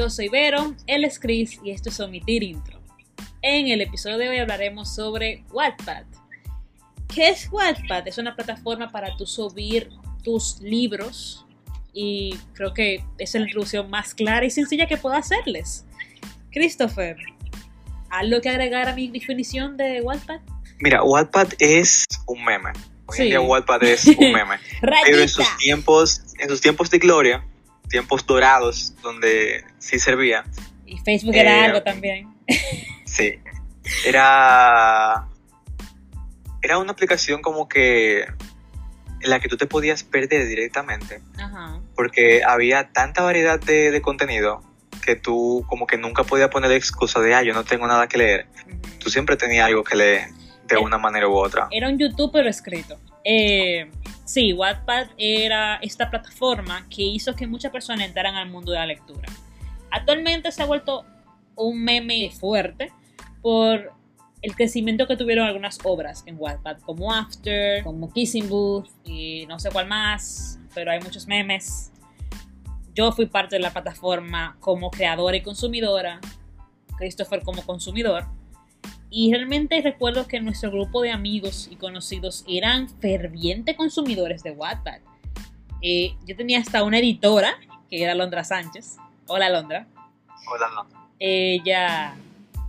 Yo soy Vero, él es Chris y esto es Omitir Intro. En el episodio de hoy hablaremos sobre Wattpad. ¿Qué es Wattpad? Es una plataforma para tú subir tus libros y creo que es la introducción más clara y sencilla que puedo hacerles. Christopher, ¿algo que agregar a mi definición de Wattpad? Mira, Wattpad es un meme. Hoy en Sí. día Wattpad es un meme. Pero en sus tiempos, en sus tiempos de gloria, tiempos dorados, donde sí servía, Y Facebook era Eh, algo también. sí. Era. Era una aplicación como que. En la que tú te podías perder directamente. Ajá. Porque había tanta variedad de, de contenido que tú como que nunca podías poner excusa de, ah, yo no tengo nada que leer. Tú siempre tenías algo que leer de Eh, una manera u otra. Era un YouTube pero escrito. Eh, sí, Wattpad era esta plataforma que hizo que muchas personas entraran al mundo de la lectura. Actualmente se ha vuelto un meme fuerte por el crecimiento que tuvieron algunas obras en Wattpad, como After, como Kissing Booth y no sé cuál más, pero hay muchos memes. Yo fui parte de la plataforma como creadora y consumidora, Christopher como consumidor. Y realmente recuerdo que nuestro grupo de amigos y conocidos eran fervientes consumidores de Wattpad. Eh, yo tenía hasta una editora, que era Londra Sánchez. Hola Londra. Hola, no. Ella,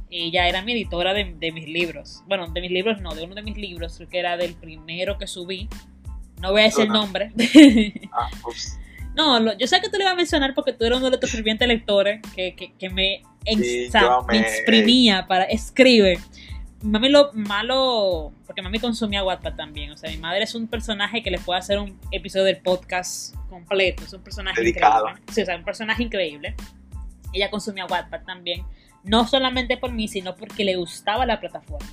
ella era mi editora de, de mis libros. Bueno, de mis libros no, de uno de mis libros, creo que era del primero que subí. No voy a decir el nombre. Ah, ups. no, lo- yo sé que tú le ibas a mencionar porque tú eras uno de tus fervientes lectores que, que, que me, Sí, o sea, yo me exprimía para escribe. Mami lo malo, porque mami consumía Wattpad también. O sea, mi madre es un personaje que le puede hacer un episodio del podcast completo. Es un personaje Dedicado. increíble. Sí, o sea, un personaje increíble. Ella consumía Wattpad también. No solamente por mí, sino porque le gustaba la plataforma.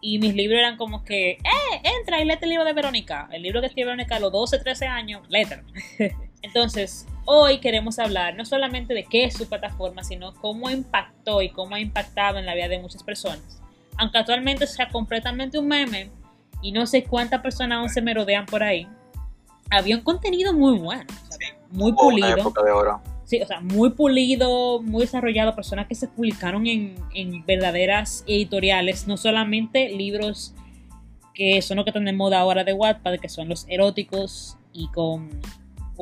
Y mis libros eran como que, ¡eh! Entra y léete el libro de Verónica. El libro que escribió Verónica a los 12, 13 años, léetelo. Entonces, hoy queremos hablar no solamente de qué es su plataforma, sino cómo impactó y cómo ha impactado en la vida de muchas personas. Aunque actualmente sea completamente un meme y no sé cuántas personas aún se merodean por ahí, había un contenido muy bueno, o sea, muy Hubo una pulido. época de oro. Sí, o sea, muy pulido, muy desarrollado, personas que se publicaron en, en verdaderas editoriales, no solamente libros que son lo que están de moda ahora de Wattpad, que son los eróticos y con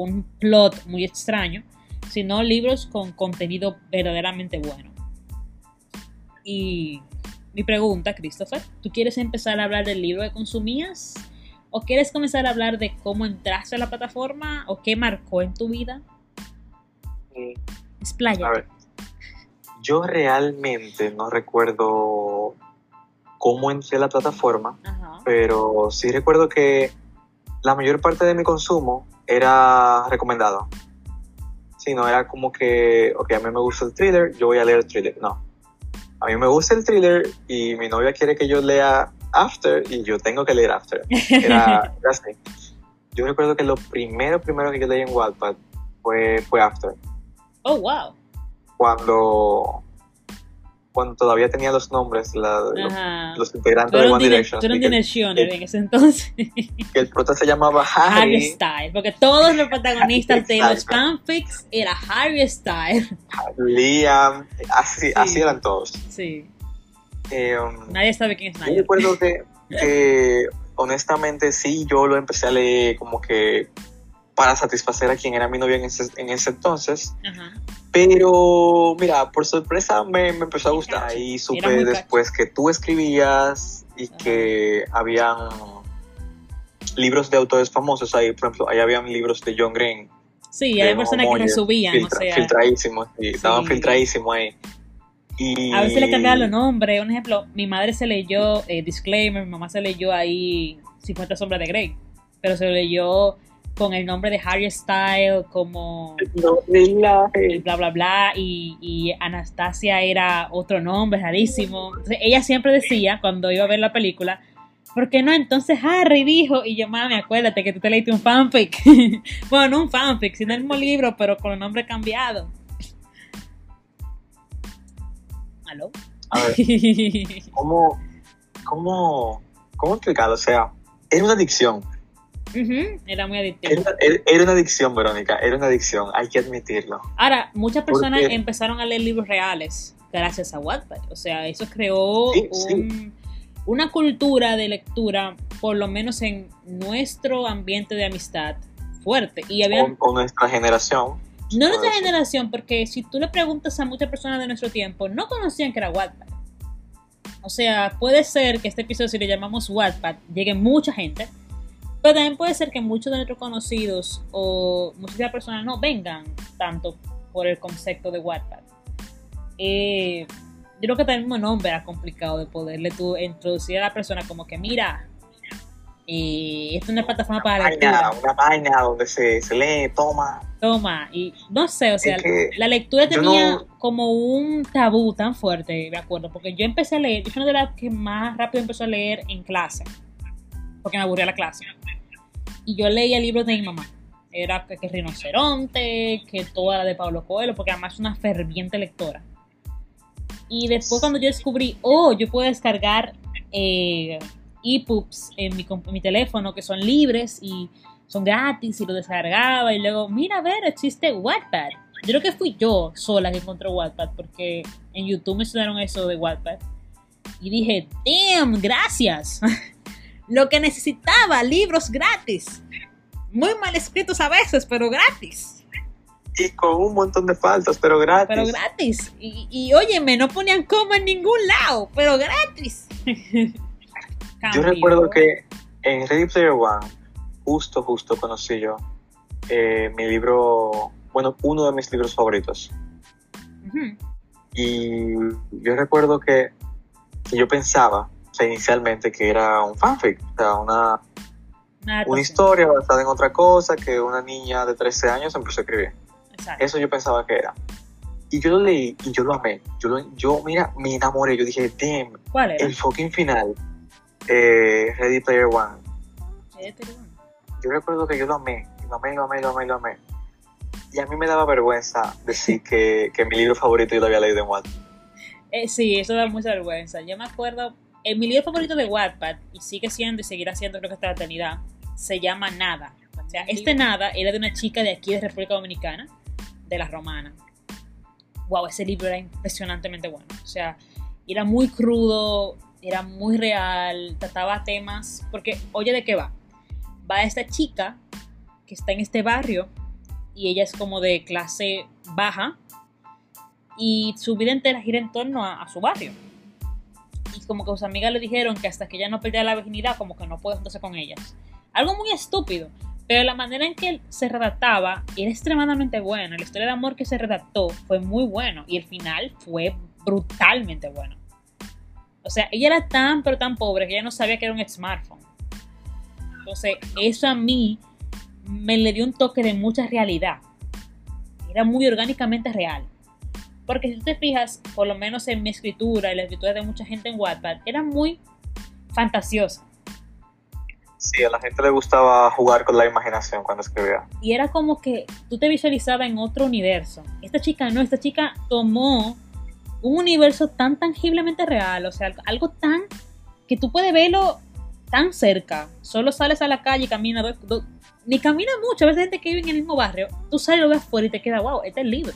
un plot muy extraño, sino libros con contenido verdaderamente bueno. Y mi pregunta, Christopher, ¿tú quieres empezar a hablar del libro que consumías? ¿O quieres comenzar a hablar de cómo entraste a la plataforma? ¿O qué marcó en tu vida? Explaya. A ver, yo realmente no recuerdo cómo entré a la plataforma, Ajá. pero sí recuerdo que la mayor parte de mi consumo era recomendado. Sí, no era como que, ok, a mí me gusta el thriller, yo voy a leer el thriller. No. A mí me gusta el thriller y mi novia quiere que yo lea After y yo tengo que leer After. Era, era así. Yo recuerdo que lo primero, primero que yo leí en Wattpad fue, fue After. Oh, wow. cuando cuando todavía tenía los nombres la- los, los integrantes de One Direction tú eras Directioner en ese entonces. que el prota se llamaba Harry Harry, Styles. Porque todos los protagonistas de los fanfics era Harry Styles. Liam así, Sí. así eran todos Sí. Eh, um, Nadie sabe quién es yo Nigel. recuerdo que, que, honestamente sí yo lo empecé a leer como que para satisfacer a quien era mi novia en ese, en ese entonces Ajá. Pero, mira, por sorpresa me, me empezó a gustar y supe después que tú escribías y Ajá. que habían libros de autores famosos ahí, por ejemplo, ahí habían libros de John Green, Sí, hay personas que Momoye, lo subían, filtra- o sea. filtradísimos, y estaban Sí. filtradísimos ahí. Y, A veces le cambiaban los nombres. Un ejemplo, mi madre se leyó, eh, disclaimer, mi mamá se leyó ahí 50 sombras de Grey. Pero se leyó con el nombre de Harry Styles, como No, el bla bla bla y, y Anastasia era otro nombre rarísimo. Entonces, ella siempre decía cuando iba a ver la película, ¿por qué no? Entonces Harry dijo, y yo, mami, acuérdate que tú te leíste un fanfic. bueno, no un fanfic, sino el mismo libro, pero con el nombre cambiado. ¿Aló? A ver, ¿cómo, cómo, cómo explicarlo? O sea, era una adicción. Era muy adictivo. Era, era- era una adicción, Verónica, era una adicción, hay que admitirlo. Ahora, muchas personas Porque- empezaron a leer libros reales gracias a Wattpad. O sea, eso creó Sí, un- una cultura de lectura, por lo menos en nuestro ambiente de amistad, fuerte. Y había, Con, con nuestra generación. no nuestra generación, porque si tú le preguntas a muchas personas de nuestro tiempo, no conocían que era Wattpad. O sea, puede ser que este episodio, si le llamamos Wattpad, llegue mucha gente, pero también puede ser que muchos de nuestros conocidos o muchas de las personas no vengan tanto por el concepto de Wattpad. Eh, yo creo que también el mismo nombre era complicado de poderle tú introducir a la persona como que, mira, eh, esto es una plataforma para la lectura. Página, una página donde se, se lee, toma. Toma, y no sé, o sea, la lectura tenía no- como un tabú tan fuerte, me acuerdo, porque yo empecé a leer, yo fui una de las que más rápido empezó a leer en clase, porque me aburría la clase. Y yo leía libros de mi mamá. Era que, que Rinoceronte, que toda la de Pablo Coelho, porque además es una ferviente lectora. Y después cuando yo descubrí, oh, yo puedo descargar eh, ebooks en mi, comp- mi teléfono que son libres y son gratis y lo descargaba y luego, mira, a ver, existe Wattpad. Yo creo que fui yo sola que encontré Wattpad porque en YouTube me enseñaron eso de Wattpad y dije, damn, gracias. lo que necesitaba, libros gratis. Muy mal escritos a veces, pero gratis. Y con un montón de faltas, pero gratis. Pero gratis. Y, y óyeme, no ponían coma en ningún lado, pero gratis. Yo recuerdo que en Ready Player One, justo, justo conocí yo eh, mi libro, bueno, uno de mis libros favoritos. Y yo recuerdo que, que yo pensaba, inicialmente que era un fanfic, o sea, una, Una historia basada en otra cosa que una niña de 13 años empezó a escribir. Exacto. Eso yo pensaba que era. Y yo lo leí y yo lo amé. Yo, lo- yo mira, me enamoré. Yo dije, damn, ¿Cuál era? el fucking final. Eh, Ready Player One. Este, bueno. Yo recuerdo que yo lo amé, lo amé, lo amé, lo amé, lo amé. Y a mí me daba vergüenza decir que, que mi libro favorito yo lo había leído en Wattpad. Eh, sí, eso da mucha vergüenza. Yo me acuerdo, en mi libro favorito de Wattpad, y sigue siendo y seguirá siendo creo que hasta la eternidad, se llama Nada. O sea, este Nada era de una chica de aquí de República Dominicana, de la Romana. Wow, ese libro era impresionantemente bueno. O sea, era muy crudo, era muy real, trataba temas, porque, oye, ¿de qué va? Va esta chica que está en este barrio y ella es como de clase baja y su vida entera gira en torno a, a su barrio. Y como que sus amigas le dijeron que hasta que ella no perdiera la virginidad, como que no puede juntarse con ellas. Algo muy estúpido, pero la manera en que se redactaba era extremadamente buena. La historia de amor que se redactó fue muy bueno y el final fue brutalmente bueno. O sea, ella era tan pero tan pobre que ella no sabía que era un smartphone. Entonces, eso a mí me le dio un toque de mucha realidad. Era muy orgánicamente real. Porque si tú te fijas, por lo menos en mi escritura y la escritura de mucha gente en Wattpad, era muy fantasiosa. Sí, a la gente le gustaba jugar con la imaginación cuando escribía. Y era como que tú te visualizabas en otro universo. Esta chica no, esta chica tomó un universo tan tangiblemente real, o sea, algo- tan que tú puedes verlo tan cerca. Solo sales a la calle y caminas, ni camina mucho. A veces gente que vive en el mismo barrio, tú sales y lo ves afuera y te queda, wow, este es el libro.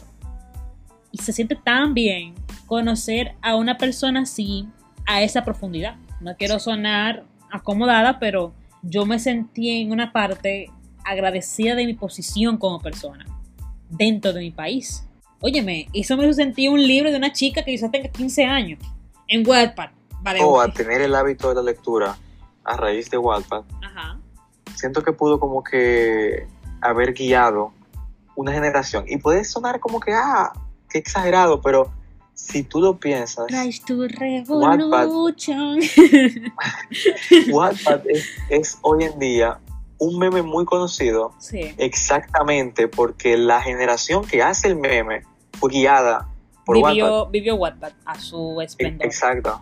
Y se siente tan bien conocer a una persona así, a esa profundidad. No quiero sonar acomodada, pero yo me sentí en una parte agradecida de mi posición como persona dentro de mi país. Óyeme, eso me sentir un libro de una chica que quizás tenga 15 años en Wattpad. Vale, O a ok. tener el hábito de la lectura a raíz de Wattpad, Ajá. siento que pudo como que haber guiado una generación. Y puede sonar como que, ah, qué exagerado, pero si tú lo piensas, to Wattpad. Wattpad es, es hoy en día un meme muy conocido sí. exactamente porque la generación que hace el meme fue guiada por Wattpad. Vivió, vivió Wattpad a su esplendor. Exacto.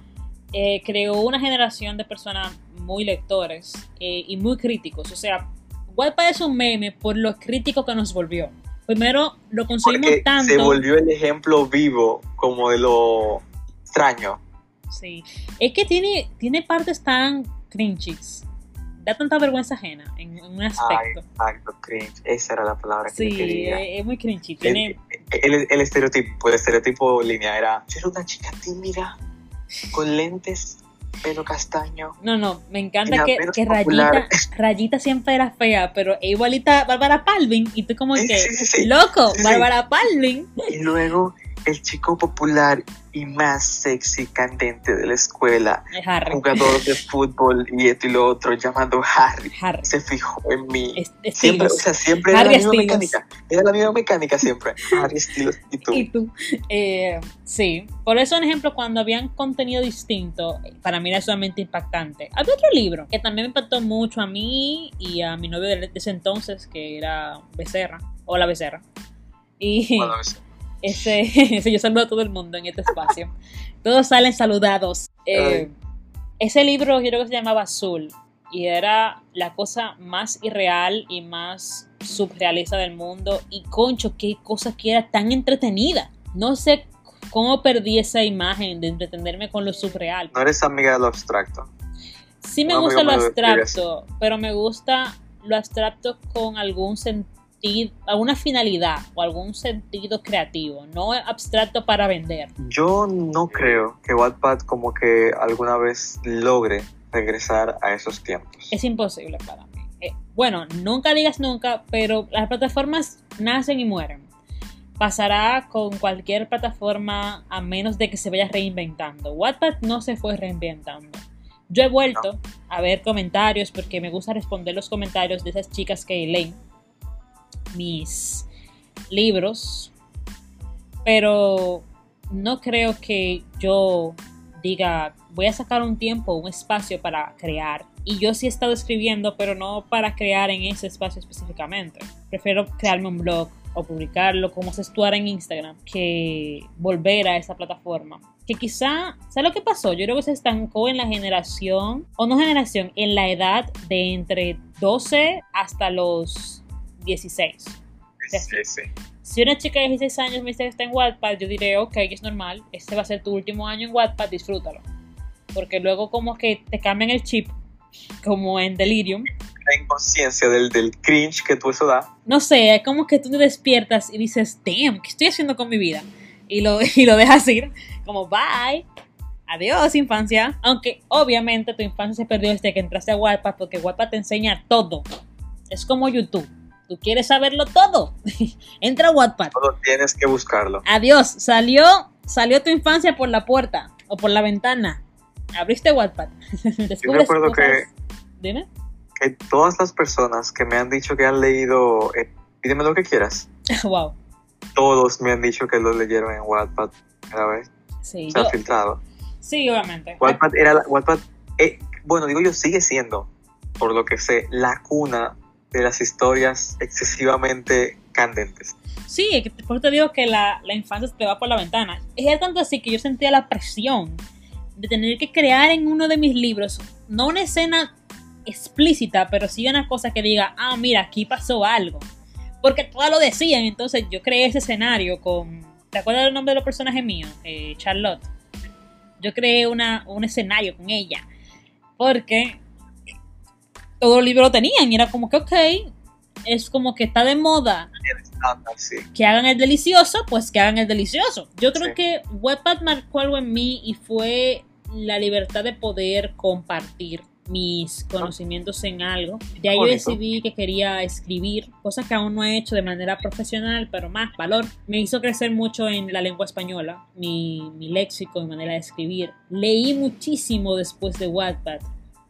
eh, creó una generación de personas muy lectores eh, y muy críticos. O sea, Wattpad es un meme por lo crítico que nos volvió. Primero, lo conseguimos Porque tanto. se volvió el ejemplo vivo como de lo extraño. Sí. Es que tiene, tiene partes tan cringes da tanta vergüenza ajena en, en un aspecto. exacto, cringe. Esa era la palabra que sí, yo quería. es, es muy cringy. El, Tiene, el- el estereotipo, el estereotipo línea era, yo era una chica tímida, con lentes, pelo castaño. no, no, me encanta que. Rayita, Rayita siempre era fea, pero igualita Bárbara Palvin. Y tú como que, sí, sí, sí. loco. Bárbara Palvin. Y luego el chico popular y más sexy candente de la escuela, Harry. jugador de fútbol y esto y lo otro, llamado Harry, Harry. se fijó en mí. Es- Siempre, o estilos. sea, siempre era la misma Estilos. mecánica. Era la misma mecánica siempre. Harry Estilos y tú. Y tú. Eh, sí, por eso, un ejemplo, cuando habían contenido distinto, para mí era sumamente impactante. Había otro libro que también me impactó mucho a mí y a mi novio de ese entonces, que era Becerra, o la Becerra. Y Bueno, es- ese, ese yo saludo a todo el mundo en este espacio. Todos salen saludados. Eh, ese libro yo creo que se llamaba Azul y era la cosa más irreal y más surrealista del mundo. Y concho, qué cosa que era tan entretenida. No sé cómo perdí esa imagen de entretenerme con lo surreal. no eres amiga de lo abstracto. Sí me Un gusta lo abstracto, pero me gusta lo abstracto con algún sentido, alguna finalidad o algún sentido creativo, no abstracto para vender. Yo no creo que Wattpad como que alguna vez logre regresar a esos tiempos. Es imposible para mí. Eh, bueno, nunca digas nunca, pero las plataformas nacen y mueren. Pasará con cualquier plataforma a menos de que se vaya reinventando. Wattpad no se fue reinventando. Yo he vuelto a ver comentarios porque me gusta responder los comentarios de esas chicas que leen mis libros, pero no creo que yo diga, voy a sacar un tiempo, un espacio para crear. Y yo sí he estado escribiendo, pero no para crear en ese espacio específicamente. Prefiero crearme un blog o publicarlo como haces tú ahora en Instagram que volver a esa plataforma. Que quizá, ¿sabes lo que pasó? Yo creo que se estancó en la generación, o no generación, en la edad de entre 12 hasta los 16. Sí, sí. Si una chica de 16 años me dice que está en Wattpad, yo diré, ok, es normal, este va a ser tu último año en Wattpad, disfrútalo. Porque luego como que te cambian el chip, como en Delirium. La inconsciencia del, del cringe que tú eso da. No sé, es como que tú te despiertas y dices, damn, ¿qué estoy haciendo con mi vida? Y lo, y lo dejas ir, como bye. Adiós, infancia. Aunque obviamente tu infancia se perdió desde que entraste a Wattpad, porque Wattpad te enseña todo. Es como YouTube. Tú quieres saberlo todo. Entra a Wattpad. Solo tienes que buscarlo. Adiós, salió, salió tu infancia por la puerta o por la ventana. Abriste Wattpad. Descubres recuerdo cosas- Dime. Que todas las personas que me han dicho que han leído eh, Pídeme lo que quieras, wow. todos me han dicho que lo leyeron en Wattpad. Sí, sea, yo- filtrado. sí, obviamente. Wattpad era la, Wattpad, eh, bueno, digo yo, sigue siendo, por lo que sé, la cuna de las historias excesivamente candentes. Sí, por eso te digo que la, la infancia se te va por la ventana. Es tanto así que yo sentía la presión de tener que crear en uno de mis libros, no una escena explícita, pero sí una cosa que diga, ah, mira, aquí pasó algo. Porque todas lo decían, entonces yo creé ese escenario con... ¿Te acuerdas del nombre de los personajes míos? Eh, Charlotte. Yo creé una, un escenario con ella. Porque todo el libro lo tenían y era como que, ok, es como que está de moda Estándar, sí. que hagan el delicioso, pues que hagan el delicioso. Yo creo Sí. que Wattpad marcó algo en mí y fue la libertad de poder compartir mis conocimientos en algo. De ahí yo decidí que quería escribir, cosa que aún no he hecho de manera profesional, pero más valor. Me hizo crecer mucho en la lengua española, mi, mi léxico, mi manera de escribir. Leí muchísimo después de Wattpad,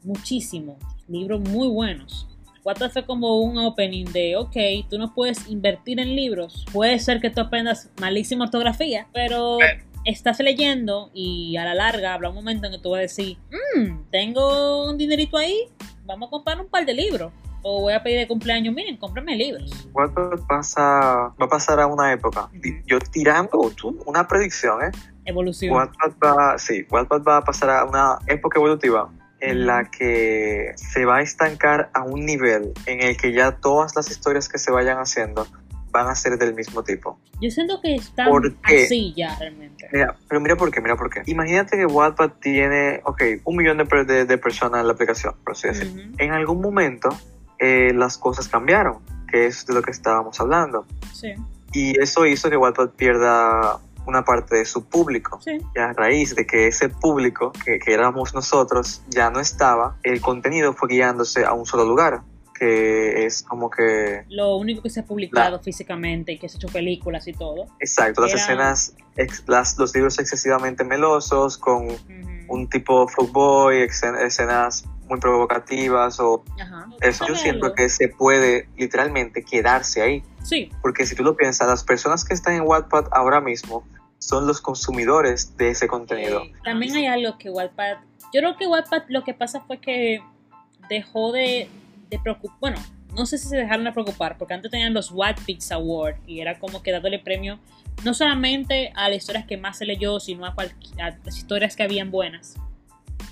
muchísimo. Libros muy buenos. Wattpad fue como un opening de, ok, tú no puedes invertir en libros. Puede ser que tú aprendas malísima ortografía, pero estás leyendo y a la larga habrá un momento en que tú vas a decir, "Mm, tengo un dinerito ahí, vamos a comprar un par de libros. O voy a pedir de cumpleaños, miren, cómprame libros. Wattpad pasa, va a pasar a una época. Yo tirando tú, una predicción, ¿eh? Evolución. Wattpad va, sí, Wattpad va a pasar a una época evolutiva en la que se va a estancar a un nivel en el que ya todas las historias que se vayan haciendo van a ser del mismo tipo. Yo siento que están así ya realmente. Mira, pero mira por qué, mira por qué. Imagínate que Wattpad tiene, ok, un millón de, de- de personas en la aplicación, por así decirlo. Ujú, En algún momento eh, las cosas cambiaron, que es de lo que estábamos hablando. Sí, Y eso hizo que Wattpad pierda una parte de su público. sí. Y a raíz de que ese público, que, que éramos nosotros, ya no estaba, el contenido fue guiándose a un solo lugar, que es como que, Lo único que se ha publicado físicamente y que se ha hecho películas y todo. exacto, las escenas, ex- las, los libros excesivamente melosos, con un tipo fuckboy, escen- escenas muy provocativas o Ajá. eso. Yo siento que se puede literalmente quedarse ahí, Sí, porque si tú lo piensas, las personas que están en Wattpad ahora mismo son los consumidores de ese contenido. Eh, También hay algo que Wattpad, yo creo que Wattpad lo que pasa fue que dejó de, de preocupar, bueno, no sé si se dejaron de preocupar, porque antes tenían los Wattpix Award y era como que dándole premio no solamente a las historias que más se leyó, sino a, a las historias que habían buenas.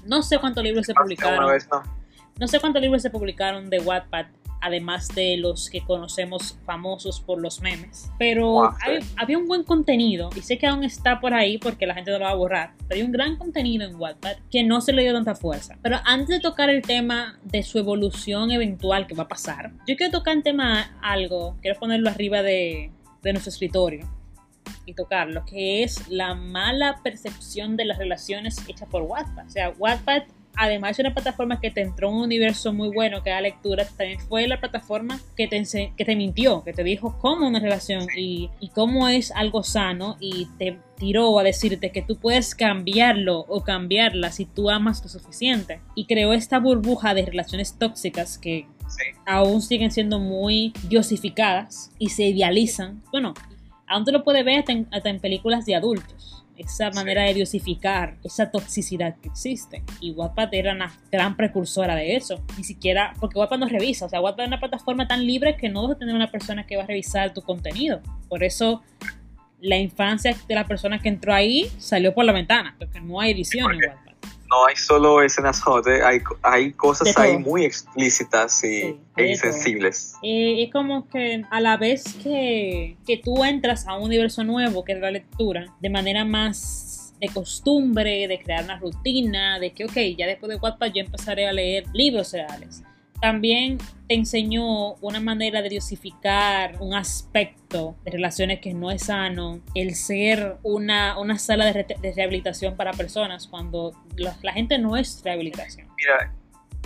No sé cuántos libros se publicaron. Vez, no. No sé cuántos libros se publicaron de Wattpad, además de los que conocemos famosos por los memes. Pero Wow, hay- sí. había un buen contenido, y sé que aún está por ahí porque la gente no lo va a borrar, pero hay un gran contenido en Wattpad que no se le dio tanta fuerza. Pero antes de tocar el tema de su evolución eventual que va a pasar, yo quiero tocar en tema algo, quiero ponerlo arriba de, de nuestro escritorio y tocarlo, que es la mala percepción de las relaciones hechas por Wattpad. O sea, Wattpad, además de una plataforma que te entró en un universo muy bueno, que da lectura, también fue la plataforma que te, que te mintió, que te dijo cómo una relación y, y cómo es algo sano y te tiró a decirte que tú puedes cambiarlo o cambiarla si tú amas lo suficiente. Y creó esta burbuja de relaciones tóxicas que Sí. aún siguen siendo muy diosificadas y se idealizan. Bueno, aún te lo puedes ver hasta en, hasta en películas de adultos. Esa Sí. manera de diosificar esa toxicidad que existe. Y Wattpad era una gran precursora de eso. Ni siquiera, porque Wattpad no revisa. O sea, Wattpad es una plataforma tan libre que no vas a tener una persona que va a revisar tu contenido. Por eso la infancia de la persona que entró ahí salió por la ventana. Porque no hay edición porque- Wattpad. No hay solo escenas hot, ¿eh? hay, hay cosas ahí muy explícitas y, Sí, e insensibles. Eh, es como que a la vez que, que tú entras a un universo nuevo, que es la lectura, de manera más de costumbre, de crear una rutina, de que, ok, ya después de Wattpad yo empezaré a leer libros reales. También te enseñó una manera de diosificar un aspecto de relaciones que no es sano, el ser una, una sala de, re- de rehabilitación para personas cuando la, la gente no es rehabilitación. Mira,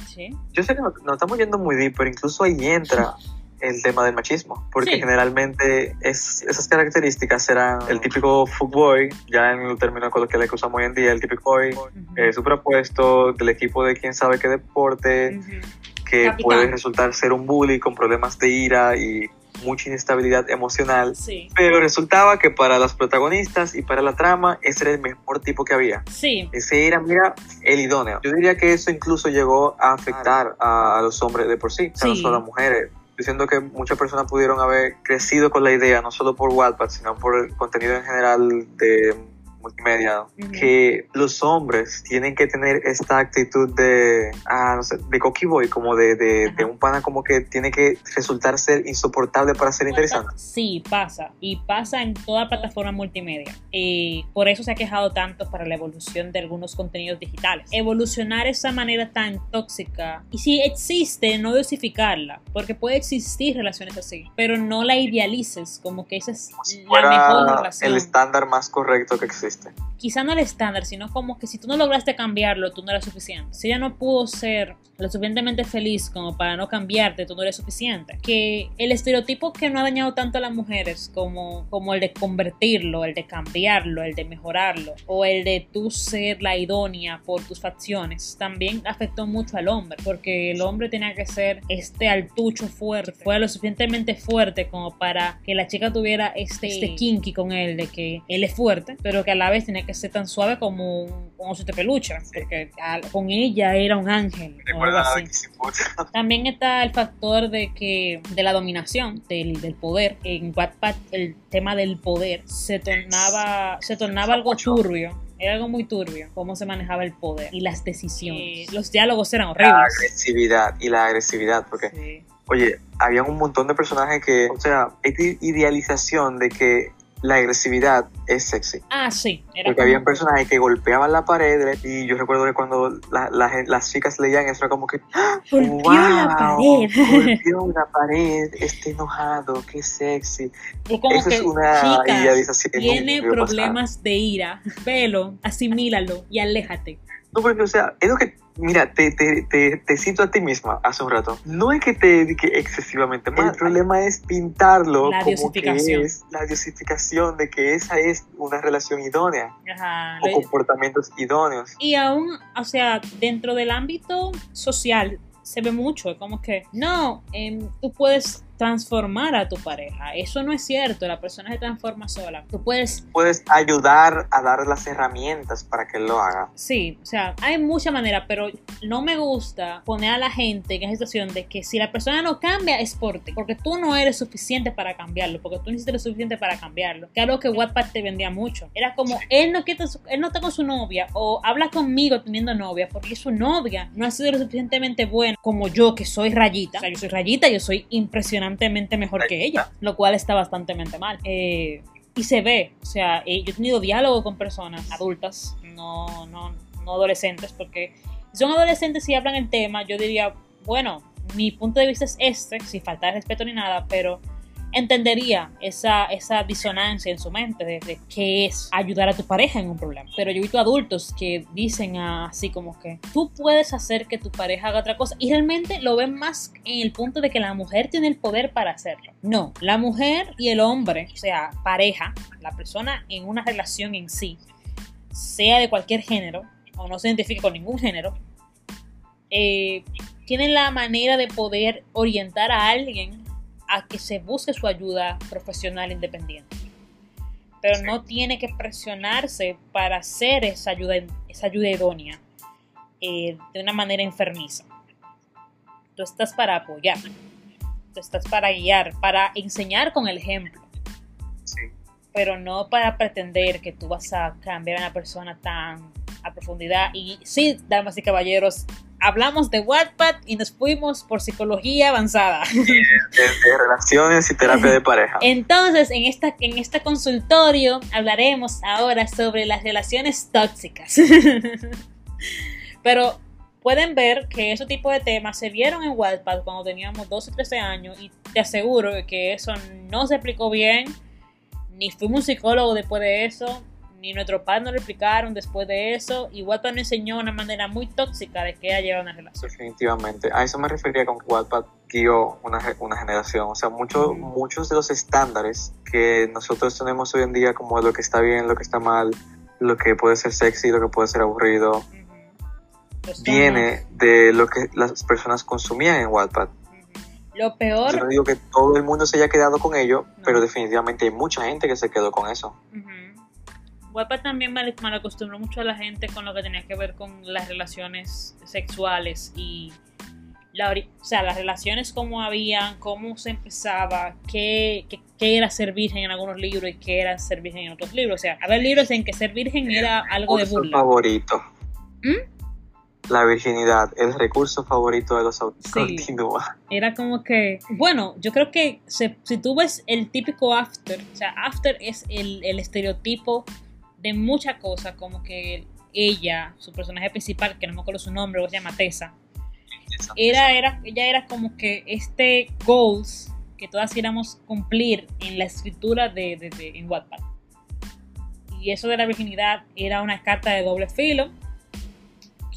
¿sí? yo sé que nos, nos estamos yendo muy deep, pero incluso ahí entra el tema del machismo, porque Sí. generalmente es, esas características serán el típico fuckboy, ya en el término coloquial que usamos hoy en día, el típico boy Ujú. eh, superpuesto del equipo de quién sabe qué deporte, Ujú. Que Capitán. puede resultar ser un bully con problemas de ira y mucha inestabilidad emocional. Sí. Pero resultaba que para los protagonistas y para la trama, ese era el mejor tipo que había. Sí, Ese era, mira, el idóneo. Yo diría que eso incluso llegó a afectar a, a los hombres de por sí, o sea, no Sí. solo a las mujeres. Yo siento que muchas personas pudieron haber crecido con la idea, no solo por Wattpad, sino por el contenido en general de multimedia, Ujú. que los hombres tienen que tener esta actitud de, ah, no sé, de cocky boy, como de, de, de un pana como que tiene que resultar ser insoportable para ser interesante. Sí, pasa. Y pasa en toda plataforma multimedia. Y por eso se ha quejado tanto para la evolución de algunos contenidos digitales. Evolucionar esa manera tan tóxica. Y si existe, no dosificarla. Porque puede existir relaciones así. Pero no la idealices como que esa es la mejor relación. el estándar más correcto que existe. Quizá no el estándar, sino como que si tú no lograste cambiarlo, tú no eres suficiente. Si ella no pudo ser lo suficientemente feliz como para no cambiarte, tú no eres suficiente. Que el estereotipo que no ha dañado tanto a las mujeres como, como el de convertirlo, el de cambiarlo, el de mejorarlo, o el de tú ser la idónea por tus facciones, también afectó mucho al hombre, porque el hombre tenía que ser este altucho fuerte, fuera lo suficientemente fuerte como para que la chica tuviera este, este kinky con él, de que él es fuerte, pero que a la vez tenía que ser tan suave como un, un osito peluche, porque al- con ella era un ángel o algo así. También está el factor de que de la dominación, del, del poder. En Wattpad el tema del poder se tornaba, se tornaba algo turbio. Era algo muy turbio, cómo se manejaba el poder y las decisiones. los diálogos eran horribles. La agresividad y la agresividad, porque, Sí. oye, había un montón de personajes que, o sea, esta idealización de que la agresividad es sexy. Ah, sí. Era Porque como- había personajes que golpeaban la pared y yo recuerdo que cuando la- la las chicas leían eso era como que ¡Ah! Golpeó la "Wow, pared. golpeó la pared, está enojado, qué sexy. Es como Eso que, es una chicas, tiene pasar. problemas de ira, velo, asimílalo y aléjate. No, porque, o sea, es lo que, mira, te, te, te, te cito a ti misma hace un rato. No es que te dedique excesivamente mal. El problema es pintarlo La como que es la diosificación de que esa es una relación idónea Ajá, o comportamientos idóneos. Y aún, o sea, dentro del ámbito social se ve mucho, como que, no, em, tú puedes transformar a tu pareja. Eso no es cierto, la persona se transforma sola. Tú puedes Puedes ayudar a dar las herramientas para que él lo haga. Sí, o sea, hay muchas maneras, pero no me gusta poner a la gente en esa situación de que si la persona no cambia es por ti, porque tú no eres suficiente para cambiarlo, porque tú no hiciste lo suficiente para cambiarlo. Que algo que Wattpad te vendía mucho. Era como, él no, quiere, él no está con su novia, o habla conmigo teniendo novia, porque su novia no ha sido lo suficientemente buena como yo, que soy rayita. O sea, yo soy rayita, yo soy impresionantemente mejor que ella, lo cual está bastante mal. Eh, y se ve, o sea, eh, yo he tenido diálogo con personas adultas, no, no, no adolescentes, porque si son adolescentes y hablan el tema, yo diría, bueno, mi punto de vista es este, sin faltar de respeto ni nada, pero entendería esa, esa disonancia en su mente de, de qué es ayudar a tu pareja en un problema. Pero yo he visto adultos que dicen así como que tú puedes hacer que tu pareja haga otra cosa y realmente lo ven más en el punto de que la mujer tiene el poder para hacerlo. No, la mujer y el hombre, o sea, pareja, la persona en una relación en sí, sea de cualquier género o no se identifique con ningún género, eh, tienen la manera de poder orientar a alguien a que se busque su ayuda profesional independiente. Pero no tiene que presionarse para hacer esa ayuda, esa ayuda idónea eh, de una manera enfermiza. Tú estás para apoyar, tú estás para guiar, para enseñar con el ejemplo, Sí. pero no para pretender que tú vas a cambiar a una persona tan a profundidad. Y sí, damas y caballeros, hablamos de Wattpad y nos fuimos por psicología avanzada. De, de relaciones y terapia de pareja. Entonces, en, esta, en este consultorio hablaremos ahora sobre las relaciones tóxicas. Pero pueden ver que ese tipo de temas se vieron en Wattpad cuando teníamos 12 o 13 años y te aseguro que eso no se explicó bien, ni fuimos un psicólogo después de eso, ni nuestros padres nos lo explicaron después de eso, y Wattpad nos enseñó una manera muy tóxica de que ella lleva una relación. Definitivamente. A eso me refería con que Wattpad guió una, una generación. O sea, mucho- muchos de los estándares que nosotros tenemos hoy en día, como lo que está bien, lo que está mal, lo que puede ser sexy, lo que puede ser aburrido. Los viene de lo que las personas consumían en Wattpad. Lo peor Yo no digo que todo el mundo se haya quedado con ello, No. pero definitivamente hay mucha gente que se quedó con eso. Ujú. Wattpad también mal, mal acostumbró mucho a la gente con lo que tenía que ver con las relaciones sexuales y la, o sea, las relaciones como habían, cómo se empezaba, qué, qué, qué era ser virgen en algunos libros y qué era ser virgen en otros libros. O sea, había libros en que ser virgen era algo de burla. favorito. ¿Mm? La virginidad, el recurso favorito de los autores. Sí. Continúa. Era como que, bueno, yo creo que se- si tú ves el típico after, o sea, after es el, el estereotipo de muchas cosas, como que ella, su personaje principal, que no me acuerdo su nombre, o se llama Tessa, era, era, ella era como que este goals que todas queríamos cumplir en la escritura de, de, de- en Wattpad. Y eso de la virginidad era una carta de doble filo,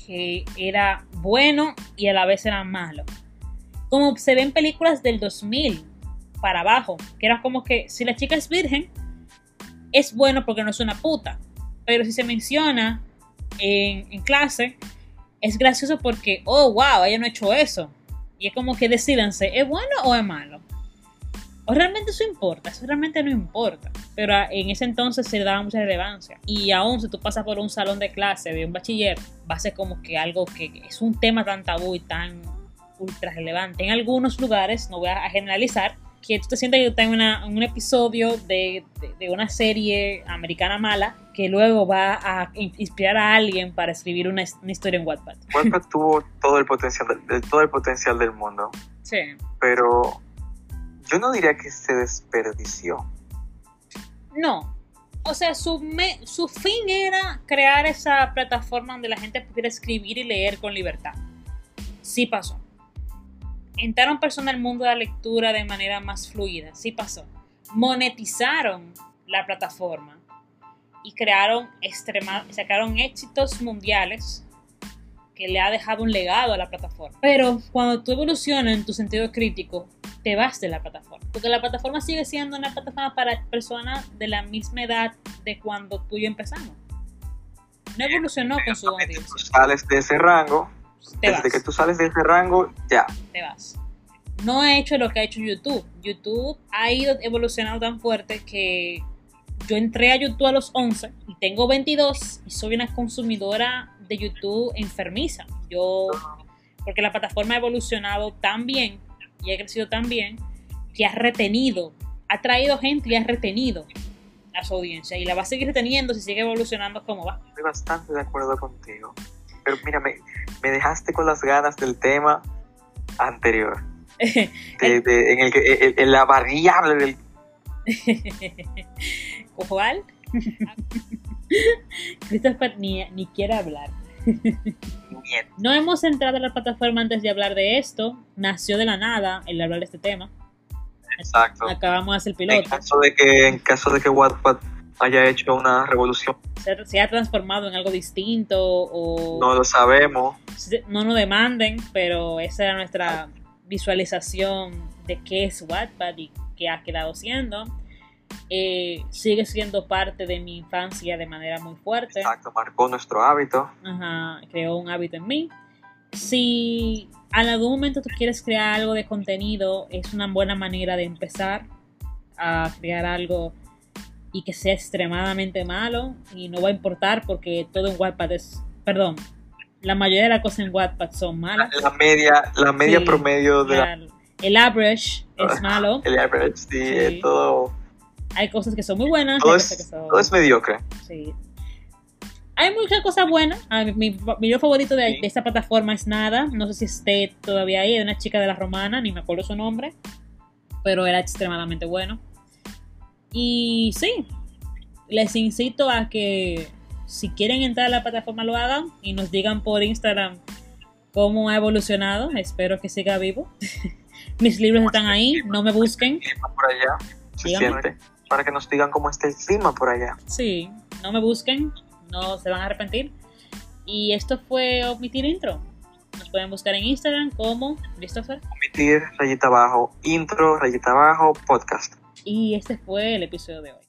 que era bueno y a la vez era malo. Como se ve en películas del 2000 para abajo, que era como que si la chica es virgen, es bueno porque no es una puta. Pero si se menciona en, en clase, es gracioso porque, oh, wow, ella no ha hecho eso. Y es como que decidanse, ¿es bueno o es malo? O realmente eso importa, eso realmente no importa. Pero en ese entonces se le daba mucha relevancia. Y aún si tú pasas por un salón de clase de un bachiller, va a ser como que algo que es un tema tan tabú y tan ultra relevante. En algunos lugares, no voy a generalizar, que tú te sientes que estás en, una- en un episodio de, de- de una serie americana mala que luego va a in- inspirar a alguien para escribir una, una historia en Wattpad. Wattpad tuvo todo el potencial del, de- todo el potencial del mundo, Sí. pero yo no diría que se desperdició. No. O sea, su, me- su fin era crear esa plataforma donde la gente pudiera escribir y leer con libertad. Sí pasó. Entraron personas al mundo de la lectura de manera más fluida. Sí pasó. Monetizaron la plataforma y crearon extrema, sacaron éxitos mundiales que le ha dejado un legado a la plataforma. Pero cuando tú evolucionas en tu sentido crítico, te vas de la plataforma. Porque la plataforma sigue siendo una plataforma para personas de la misma edad de cuando tú y yo empezamos. No evolucionó con su audiencia. sales de ese rango, Te desde vas, que tú sales de ese rango, ya. te vas. No he hecho lo que ha hecho YouTube. YouTube ha ido evolucionando tan fuerte que yo entré a YouTube a los 11 y tengo 22 y soy una consumidora de YouTube enfermiza. Yo, porque la plataforma ha evolucionado tan bien y ha crecido tan bien que ha retenido, ha traído gente y ha retenido a su audiencia y la va a seguir reteniendo si sigue evolucionando como va. Estoy bastante de acuerdo contigo. Pero mira, me, me dejaste con las ganas del tema anterior. De- de- en, el que, en- en la variable del ¿Cuál? Christopher ni, ni quiere hablar. No hemos entrado a la plataforma antes de hablar de esto. Nació de la nada el hablar de este tema. Exacto. Acabamos de hacer el En piloto. caso de que, en caso de que Wattpad haya hecho una revolución, Se, se ha transformado en algo distinto o no lo sabemos. no nos demanden, pero esa era nuestra visualización de qué es Wattpad y qué ha quedado siendo. Eh, sigue siendo parte de mi infancia de manera muy fuerte. Exacto, marcó nuestro hábito. Ajá, creó un hábito en mí. Si en algún momento tú quieres crear algo de contenido, es una buena manera de empezar a crear algo y que sea extremadamente malo y no va a importar porque todo en Wattpad es, perdón, la mayoría de las cosas en Wattpad son La, malas. la media, la media Sí. promedio de la, La- el average es malo. el average, sí, Sí. eh, todo, Hay cosas que son muy buenas. todo, hay es, cosas que son- todo es mediocre. Sí. Hay muchas cosas buenas. A mí, mi, mi video favorito de, Sí. de esta plataforma es Nada. No sé si esté todavía ahí. Es una chica de la romana, ni me acuerdo su nombre. Pero era extremadamente bueno. Y sí, les incito a que si quieren entrar a la plataforma lo hagan y nos digan por Instagram cómo ha evolucionado. Espero que siga vivo. Mis libros están ahí, no me busquen. clima por allá se siente para que nos digan cómo está el clima por allá. Sí, no me busquen, no se van a arrepentir. Y esto fue Omitir Intro. Nos pueden buscar en Instagram como Christopher. Omitir, rayita abajo, intro, rayita abajo, podcast. Y este fue el episodio de hoy.